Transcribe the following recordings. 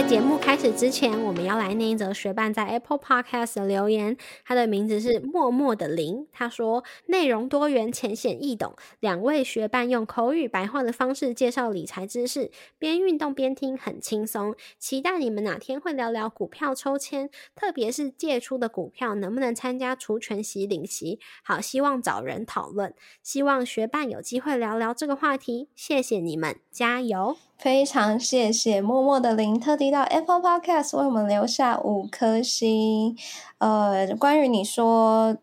在节目开始之前，我们要来念一则学伴在 Apple Podcast 的留言。他的名字是默默的林。他说：“内容多元、浅显易懂，两位学伴用口语白话的方式介绍理财知识，边运动边听，很轻松。期待你们哪天会聊聊股票抽签，特别是借出的股票能不能参加除权息领息？好，希望找人讨论。希望学伴有机会聊聊这个话题。谢谢你们，加油！”非常谢谢默默的林特地到 Apple Podcast 为我们留下五颗星。呃，关于你说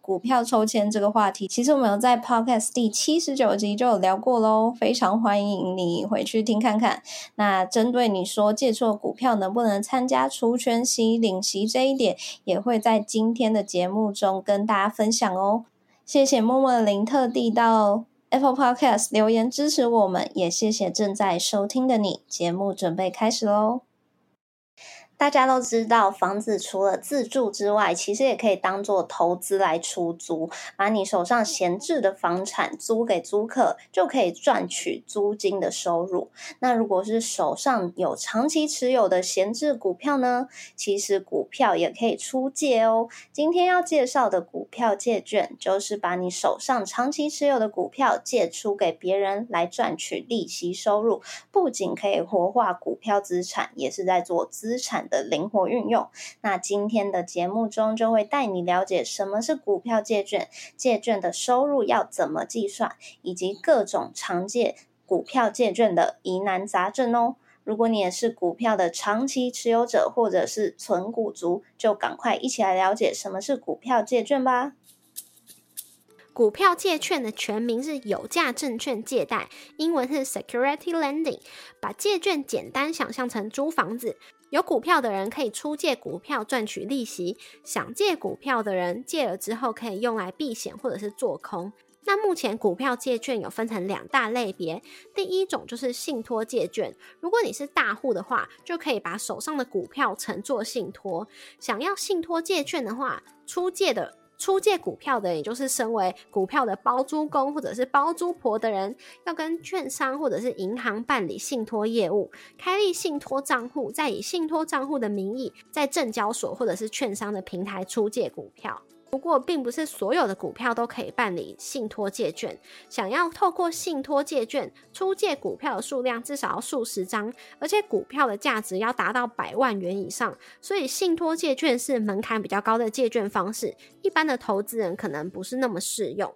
股票抽签这个话题，其实我们有在 Podcast 第七十九集就有聊过喽，非常欢迎你回去听看看。那针对你说借错股票能不能参加除权息领息这一点，也会在今天的节目中跟大家分享哦。谢谢默默的林特地到。Apple Podcast 留言支持我们，也谢谢正在收听的你。节目准备开始喽！大家都知道，房子除了自住之外，其实也可以当做投资来出租。把你手上闲置的房产租给租客，就可以赚取租金的收入。那如果是手上有长期持有的闲置股票呢？其实股票也可以出借哦。今天要介绍的股票借券，就是把你手上长期持有的股票借出给别人来赚取利息收入。不仅可以活化股票资产，也是在做资产。的灵活运用，那今天的节目中就会带你了解什么是股票借券，借券的收入要怎么计算，以及各种常借股票借券的疑难杂症哦。如果你也是股票的长期持有者，或者是存股族，就赶快一起来了解什么是股票借券吧。股票借券的全名是有价证券借贷，英文是 Security Lending。把借券简单想象成租房子。有股票的人可以出借股票赚取利息，想借股票的人借了之后可以用来避险或者是做空。那目前股票借券有分成两大类别，第一种就是信托借券，如果你是大户的话，就可以把手上的股票承做信托。想要信托借券的话，出借的。出借股票的，也就是身为股票的包租公或者是包租婆的人，要跟券商或者是银行办理信托业务，开立信托账户，再以信托账户的名义，在证交所或者是券商的平台出借股票。不过，并不是所有的股票都可以办理信托借券。想要透过信托借券出借股票的数量至少要数十张，而且股票的价值要达到百万元以上，所以信托借券是门槛比较高的借券方式，一般的投资人可能不是那么适用。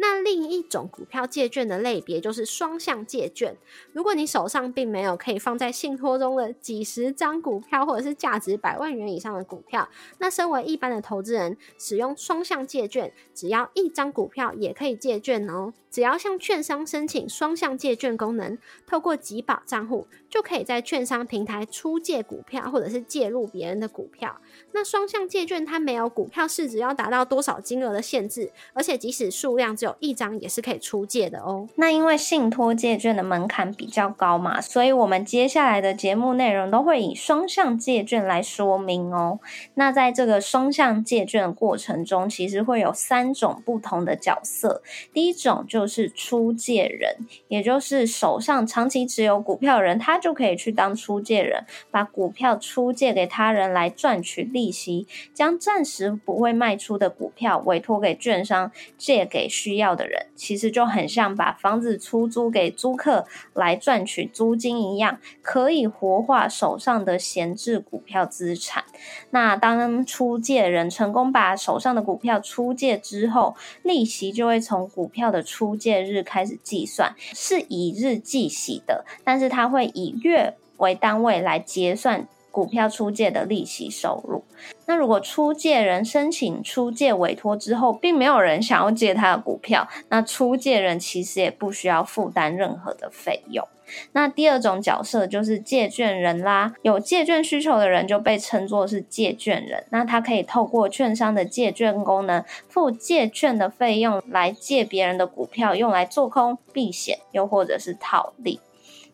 那另一种股票借券的类别就是双向借券。如果你手上并没有可以放在信托中的几十张股票，或者是价值百万元以上的股票，那身为一般的投资人，使用双向借券，只要一张股票也可以借券哦。只要向券商申请双向借券功能，透过集保账户，就可以在券商平台出借股票，或者是借入别人的股票。那双向借券它没有股票市值要达到多少金额的限制，而且即使数量只有一张，也是可以出借的哦。那因为信托借券的门槛比较高嘛，所以我们接下来的节目内容都会以双向借券来说明哦。那在这个双向借券的过程中，其实会有三种不同的角色。第一种就是出借人，也就是手上长期持有股票人，他就可以去当出借人，把股票出借给他人来赚取利息，将暂时不会卖出的股票委托给券商借给需要的人，其实就很像把房子出租给租客来赚取租金一样，可以活化手上的闲置股票资产。那当出借人成功把手上的股票出借之后，利息就会从股票的出借日开始计算，是以日计息的，但是它会以月为单位来结算股票出借的利息收入。那如果出借人申请出借委托之后，并没有人想要借他的股票，那出借人其实也不需要负担任何的费用。那第二种角色就是借券人啦，有借券需求的人就被称作是借券人。那他可以透过券商的借券功能，付借券的费用来借别人的股票，用来做空、避险，又或者是套利。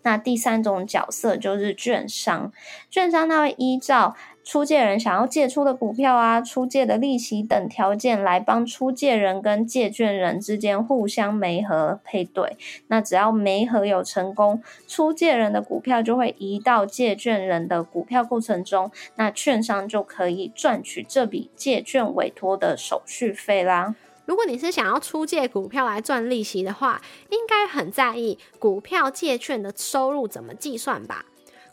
那第三种角色就是券商，券商他会依照出借人想要借出的股票啊、出借的利息等条件，来帮出借人跟借券人之间互相媒合配对。那只要媒合有成功，出借人的股票就会移到借券人的股票库存中，那券商就可以赚取这笔借券委托的手续费啦。如果你是想要出借股票来赚利息的话，应该很在意股票借券的收入怎么计算吧？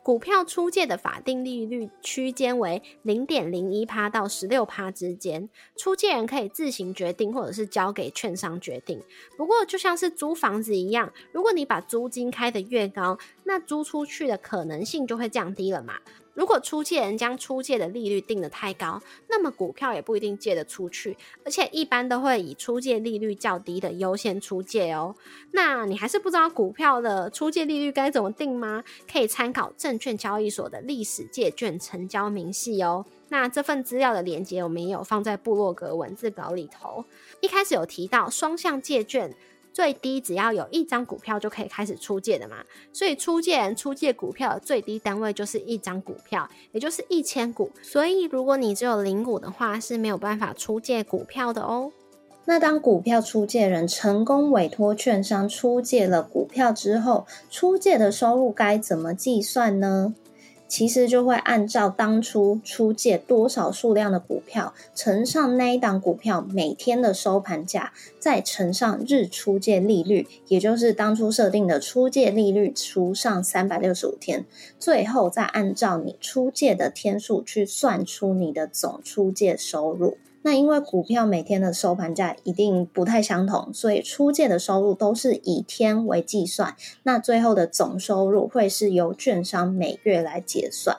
股票出借的法定利率区间为零点零一趴到十六趴之间，出借人可以自行决定，或者是交给券商决定。不过，就像是租房子一样，如果你把租金开得越高，那租出去的可能性就会降低了嘛。如果出借人将出借的利率定得太高，那么股票也不一定借得出去，而且一般都会以出借利率较低的优先出借哦。那你还是不知道股票的出借利率该怎么定吗？可以参考证券交易所的历史借券成交明细哦。那这份资料的连接我们也有放在部落格文字稿里头。一开始有提到双向借券。最低只要有一张股票就可以开始出借的嘛，所以出借人出借股票的最低单位就是一张股票，也就是一千股。所以如果你只有零股的话，是没有办法出借股票的哦。那当股票出借人成功委托券商出借了股票之后，出借的收入该怎么计算呢？其实就会按照当初出借多少数量的股票乘上那一档股票每天的收盘价，再乘上日出借利率，也就是当初设定的出借利率除上三百六十五天，最后再按照你出借的天数去算出你的总出借收入。那因为股票每天的收盘价一定不太相同，所以出借的收入都是以天为计算。那最后的总收入会是由券商每月来结算。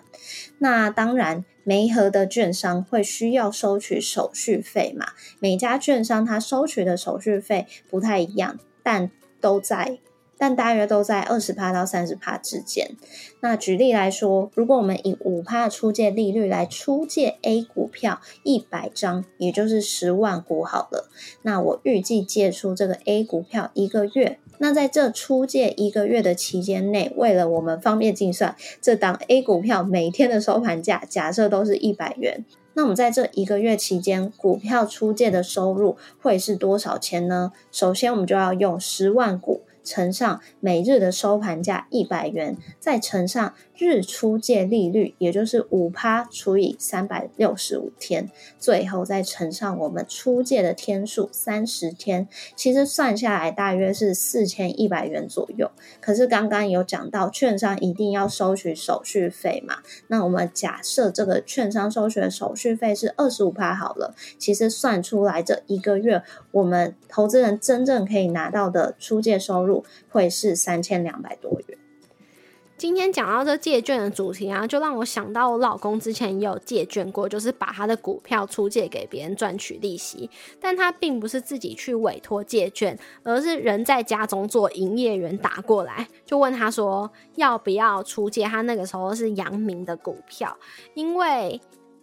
那当然，每一盒的券商会需要收取手续费嘛？每家券商它收取的手续费不太一样，但都在。但大约都在二十帕到三十帕之间。那举例来说，如果我们以五帕出借利率来出借 A 股票一百张，也就是十万股好了。那我预计借出这个 A 股票一个月。那在这出借一个月的期间内，为了我们方便计算，这档 A 股票每天的收盘价假设都是一百元。那我们在这一个月期间，股票出借的收入会是多少钱呢？首先，我们就要用十万股。乘上每日的收盘价一百元，再乘上日出借利率，也就是五趴除以三百六十五天，最后再乘上我们出借的天数三十天，其实算下来大约是四千一百元左右。可是刚刚有讲到，券商一定要收取手续费嘛？那我们假设这个券商收取的手续费是二十五趴好了，其实算出来这一个月，我们投资人真正可以拿到的出借收入。会是三千两百多元。今天讲到这借券的主题啊，就让我想到我老公之前也有借券过，就是把他的股票出借给别人赚取利息。但他并不是自己去委托借券，而是人在家中做营业员打过来，就问他说要不要出借。他那个时候是阳明的股票，因为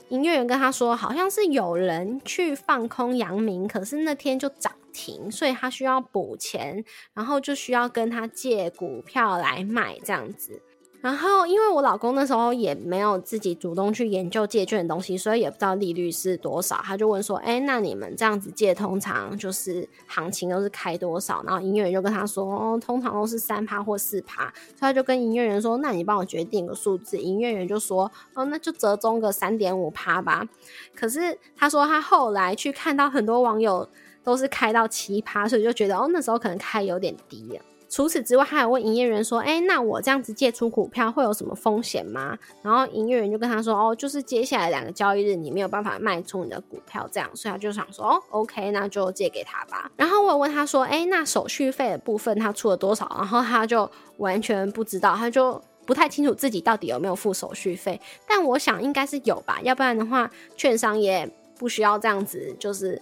营业员跟他说，好像是有人去放空阳明，可是那天就涨。停，所以他需要补钱，然后就需要跟他借股票来卖这样子。然后，因为我老公那时候也没有自己主动去研究借券的东西，所以也不知道利率是多少。他就问说：“哎，那你们这样子借，通常就是行情都是开多少？”然后营业员就跟他说：“哦，通常都是三趴或四趴。”所以他就跟营业员说：“那你帮我决定个数字。”营业员就说：“哦，那就折中个三点五趴吧。”可是他说他后来去看到很多网友。都是开到七趴，所以就觉得哦，那时候可能开有点低了。除此之外，还有问营业员说：“哎，那我这样子借出股票会有什么风险吗？”然后营业员就跟他说：“哦，就是接下来两个交易日你没有办法卖出你的股票，这样。”所以他就想说：“哦，OK，那就借给他吧。”然后我问他说：“哎，那手续费的部分他出了多少？”然后他就完全不知道，他就不太清楚自己到底有没有付手续费。但我想应该是有吧，要不然的话，券商也不需要这样子，就是。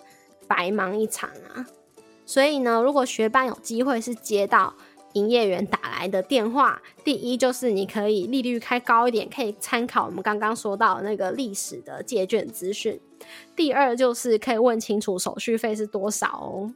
白忙一场啊！所以呢，如果学班有机会是接到营业员打来的电话，第一就是你可以利率开高一点，可以参考我们刚刚说到那个历史的借券资讯；第二就是可以问清楚手续费是多少哦。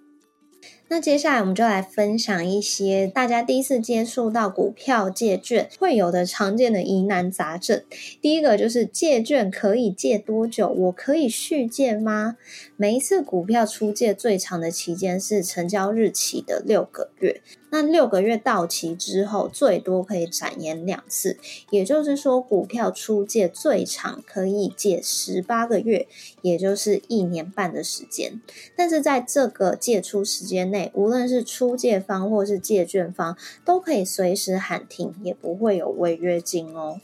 那接下来我们就来分享一些大家第一次接触到股票借券会有的常见的疑难杂症。第一个就是借券可以借多久？我可以续借吗？每一次股票出借最长的期间是成交日期的六个月。那六个月到期之后，最多可以展延两次，也就是说，股票出借最长可以借十八个月，也就是一年半的时间。但是在这个借出时间内，无论是出借方或是借券方，都可以随时喊停，也不会有违约金哦。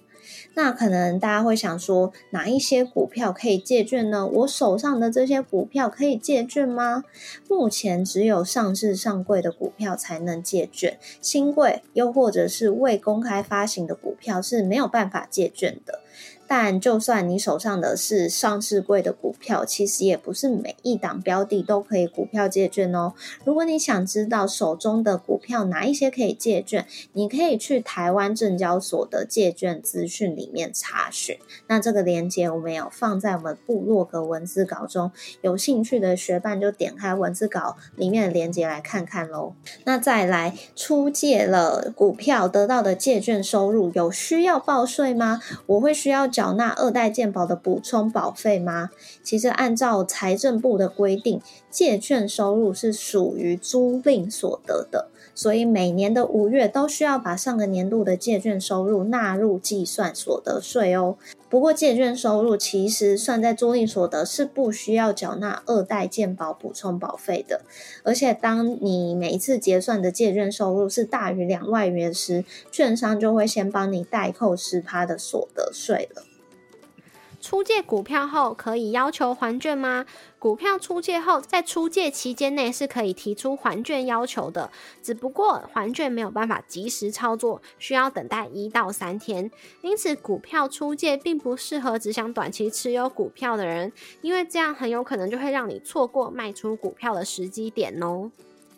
那可能大家会想说，哪一些股票可以借券呢？我手上的这些股票可以借券吗？目前只有上市上柜的股票才能借券，新贵又或者是未公开发行的股票是没有办法借券的。但就算你手上的是上市柜的股票，其实也不是每一档标的都可以股票借券哦。如果你想知道手中的股票哪一些可以借券，你可以去台湾证交所的借券资讯里面查询。那这个链接我们有放在我们部落格文字稿中，有兴趣的学伴就点开文字稿里面的链接来看看喽。那再来出借了股票得到的借券收入，有需要报税吗？我会需要。缴纳二代健保的补充保费吗？其实按照财政部的规定，借券收入是属于租赁所得的，所以每年的五月都需要把上个年度的借券收入纳入计算所得税哦。不过借券收入其实算在租赁所得是不需要缴纳二代健保补充保费的，而且当你每一次结算的借券收入是大于两万元时，券商就会先帮你代扣十趴的所得税了。出借股票后可以要求还券吗？股票出借后，在出借期间内是可以提出还券要求的，只不过还券没有办法及时操作，需要等待一到三天。因此，股票出借并不适合只想短期持有股票的人，因为这样很有可能就会让你错过卖出股票的时机点哦。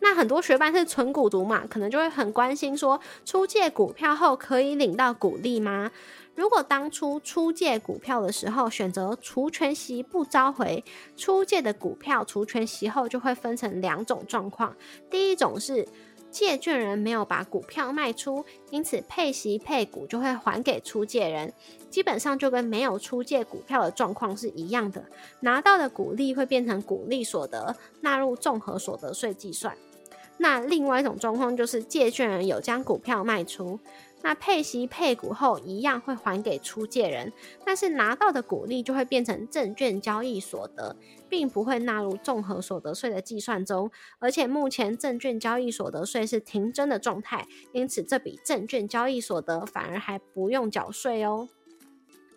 那很多学伴是纯股族嘛，可能就会很关心说，出借股票后可以领到股利吗？如果当初出借股票的时候选择除权息不召回，出借的股票除权息后就会分成两种状况。第一种是借券人没有把股票卖出，因此配息配股就会还给出借人，基本上就跟没有出借股票的状况是一样的，拿到的股利会变成股利所得，纳入综合所得税计算。那另外一种状况就是借券人有将股票卖出。那配息配股后一样会还给出借人，但是拿到的股利就会变成证券交易所得，并不会纳入综合所得税的计算中。而且目前证券交易所得税是停征的状态，因此这笔证券交易所得反而还不用缴税哦。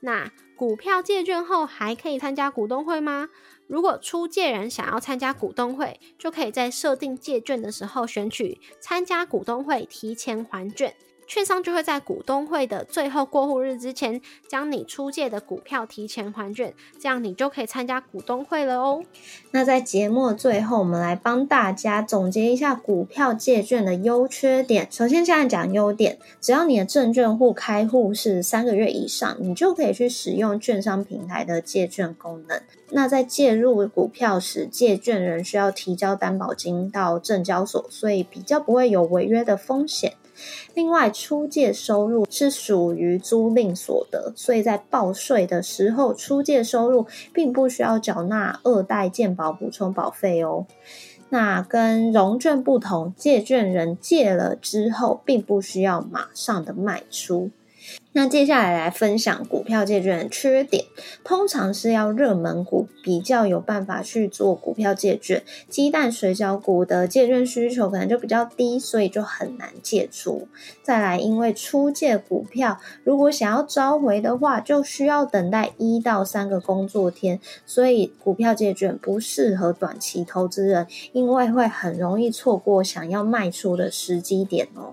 那股票借券后还可以参加股东会吗？如果出借人想要参加股东会，就可以在设定借券的时候选取参加股东会提前还券。券商就会在股东会的最后过户日之前，将你出借的股票提前还券，这样你就可以参加股东会了哦。那在节目的最后，我们来帮大家总结一下股票借券的优缺点。首先，现在讲优点，只要你的证券户开户是三个月以上，你就可以去使用券商平台的借券功能。那在借入股票时，借券人需要提交担保金到证交所，所以比较不会有违约的风险。另外，出借收入是属于租赁所得，所以在报税的时候，出借收入并不需要缴纳二代健保补充保费哦。那跟融券不同，借券人借了之后，并不需要马上的卖出。那接下来来分享股票借券的缺点，通常是要热门股比较有办法去做股票借券，鸡蛋水饺股的借券需求可能就比较低，所以就很难借出。再来，因为出借股票如果想要召回的话，就需要等待一到三个工作天，所以股票借券不适合短期投资人，因为会很容易错过想要卖出的时机点哦。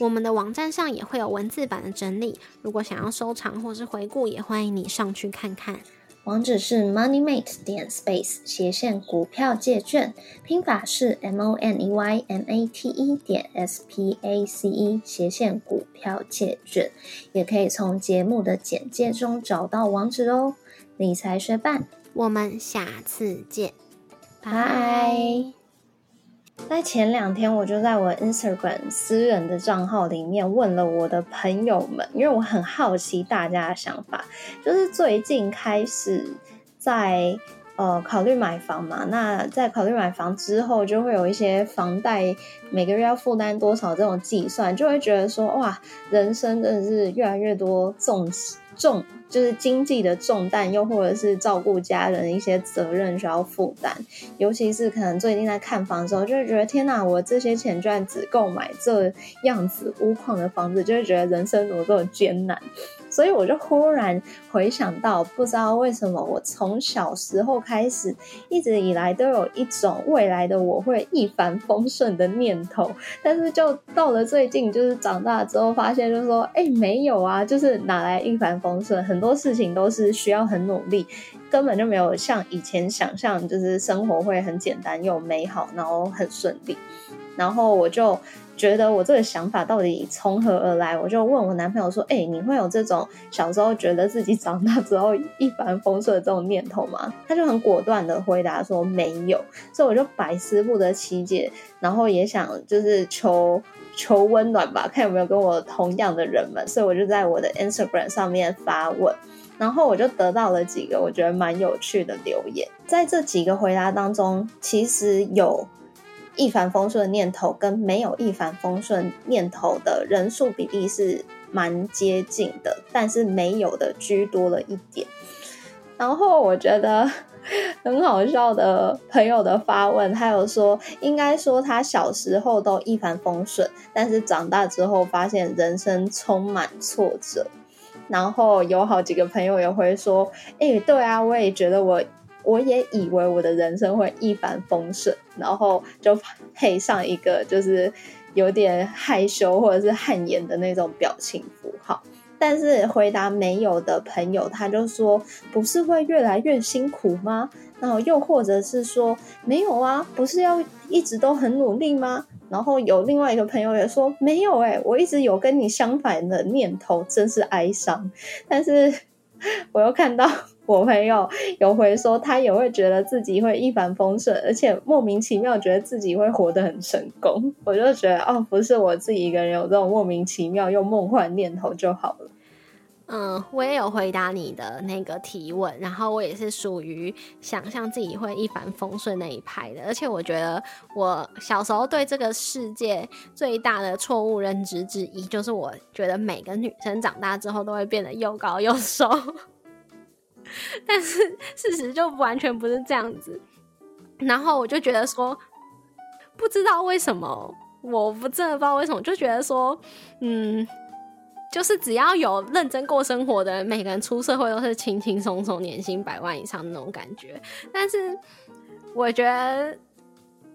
我们的网站上也会有文字版的整理，如果想要收藏或是回顾，也欢迎你上去看看。网址是 moneymate 点 space 斜线股票借券，拼法是 m o n e y m a t e 点 s p a c e 斜线股票借券，也可以从节目的简介中找到网址哦。理财学伴，我们下次见，拜。在前两天，我就在我 Instagram 私人的账号里面问了我的朋友们，因为我很好奇大家的想法。就是最近开始在呃考虑买房嘛，那在考虑买房之后，就会有一些房贷每个月要负担多少这种计算，就会觉得说哇，人生真的是越来越多重重。就是经济的重担，又或者是照顾家人一些责任需要负担，尤其是可能最近在看房的时候，就会觉得天哪，我这些钱居然只够买这样子屋况的房子，就会觉得人生怎么这么艰难。所以我就忽然回想到，不知道为什么我从小时候开始，一直以来都有一种未来的我会一帆风顺的念头，但是就到了最近，就是长大之后发现，就说，哎，没有啊，就是哪来一帆风顺？很多事情都是需要很努力，根本就没有像以前想象，就是生活会很简单又美好，然后很顺利。然后我就。觉得我这个想法到底从何而来？我就问我男朋友说：“哎，你会有这种小时候觉得自己长大之后一帆风顺的这种念头吗？”他就很果断的回答说：“没有。”所以我就百思不得其解，然后也想就是求求温暖吧，看有没有跟我同样的人们。所以我就在我的 Instagram 上面发问，然后我就得到了几个我觉得蛮有趣的留言。在这几个回答当中，其实有。一帆风顺的念头跟没有一帆风顺念头的人数比例是蛮接近的，但是没有的居多了一点。然后我觉得很好笑的朋友的发问，他有说，应该说他小时候都一帆风顺，但是长大之后发现人生充满挫折。然后有好几个朋友也会说，哎，对啊，我也觉得我。我也以为我的人生会一帆风顺，然后就配上一个就是有点害羞或者是汗颜的那种表情符号。但是回答没有的朋友，他就说：“不是会越来越辛苦吗？”然后又或者是说：“没有啊，不是要一直都很努力吗？”然后有另外一个朋友也说：“没有哎，我一直有跟你相反的念头，真是哀伤。”但是我又看到。我朋友有回说，他也会觉得自己会一帆风顺，而且莫名其妙觉得自己会活得很成功。我就觉得，哦，不是我自己一个人有这种莫名其妙又梦幻念头就好了。嗯，我也有回答你的那个提问，然后我也是属于想象自己会一帆风顺那一派的。而且我觉得，我小时候对这个世界最大的错误认知之一，就是我觉得每个女生长大之后都会变得又高又瘦。但是事实就完全不是这样子，然后我就觉得说，不知道为什么，我不真的不知道为什么，就觉得说，嗯，就是只要有认真过生活的，每个人出社会都是轻轻松松，年薪百万以上那种感觉。但是我觉得。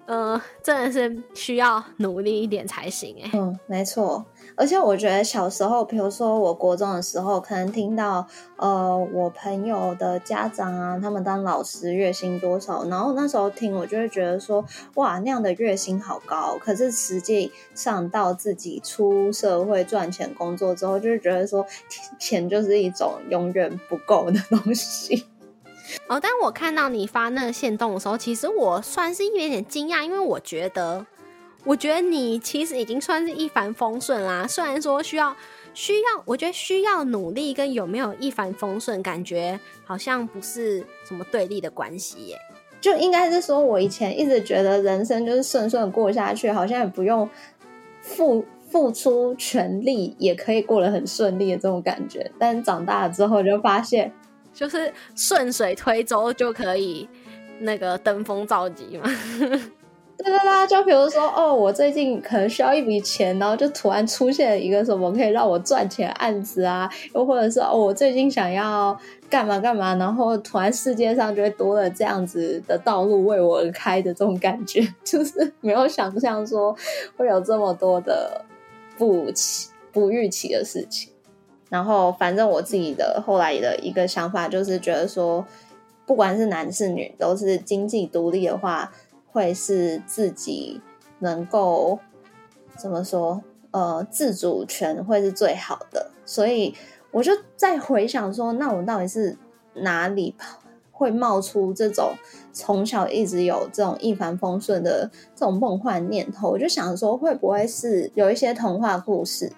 呃，真的是需要努力一点才行哎。嗯，没错。而且我觉得小时候，比如说我国中的时候，可能听到呃我朋友的家长啊，他们当老师月薪多少，然后那时候听我就会觉得说，哇，那样的月薪好高。可是实际上到自己出社会赚钱工作之后，就是觉得说，钱就是一种永远不够的东西。哦，但我看到你发那个线动的时候，其实我算是一点点惊讶，因为我觉得，我觉得你其实已经算是一帆风顺啦。虽然说需要需要，我觉得需要努力跟有没有一帆风顺，感觉好像不是什么对立的关系耶。就应该是说，我以前一直觉得人生就是顺顺过下去，好像也不用付付出全力也可以过得很顺利的这种感觉。但长大了之后就发现。就是顺水推舟就可以那个登峰造极嘛？对对对，就比如说，哦，我最近可能需要一笔钱，然后就突然出现一个什么可以让我赚钱案子啊，又或者是哦，我最近想要干嘛干嘛，然后突然世界上就会多了这样子的道路为我而开的这种感觉，就是没有想象说会有这么多的不期不预期的事情。然后，反正我自己的后来的一个想法就是觉得说，不管是男是女，都是经济独立的话。会是自己能够怎么说？呃，自主权会是最好的。所以我就在回想说，那我到底是哪里会冒出这种从小一直有这种一帆风顺的这种梦幻念头？我就想说，会不会是有一些童话故事？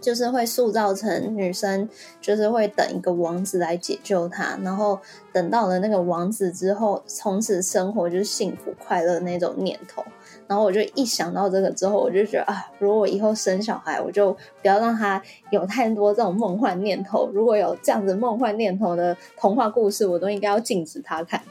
就是会塑造成女生，就是会等一个王子来解救她，然后等到了那个王子之后，从此生活就是幸福快乐那种念头。然后我就一想到这个之后，我就觉得啊，如果以后生小孩，我就不要让他有太多这种梦幻念头。如果有这样子梦幻念头的童话故事，我都应该要禁止他看。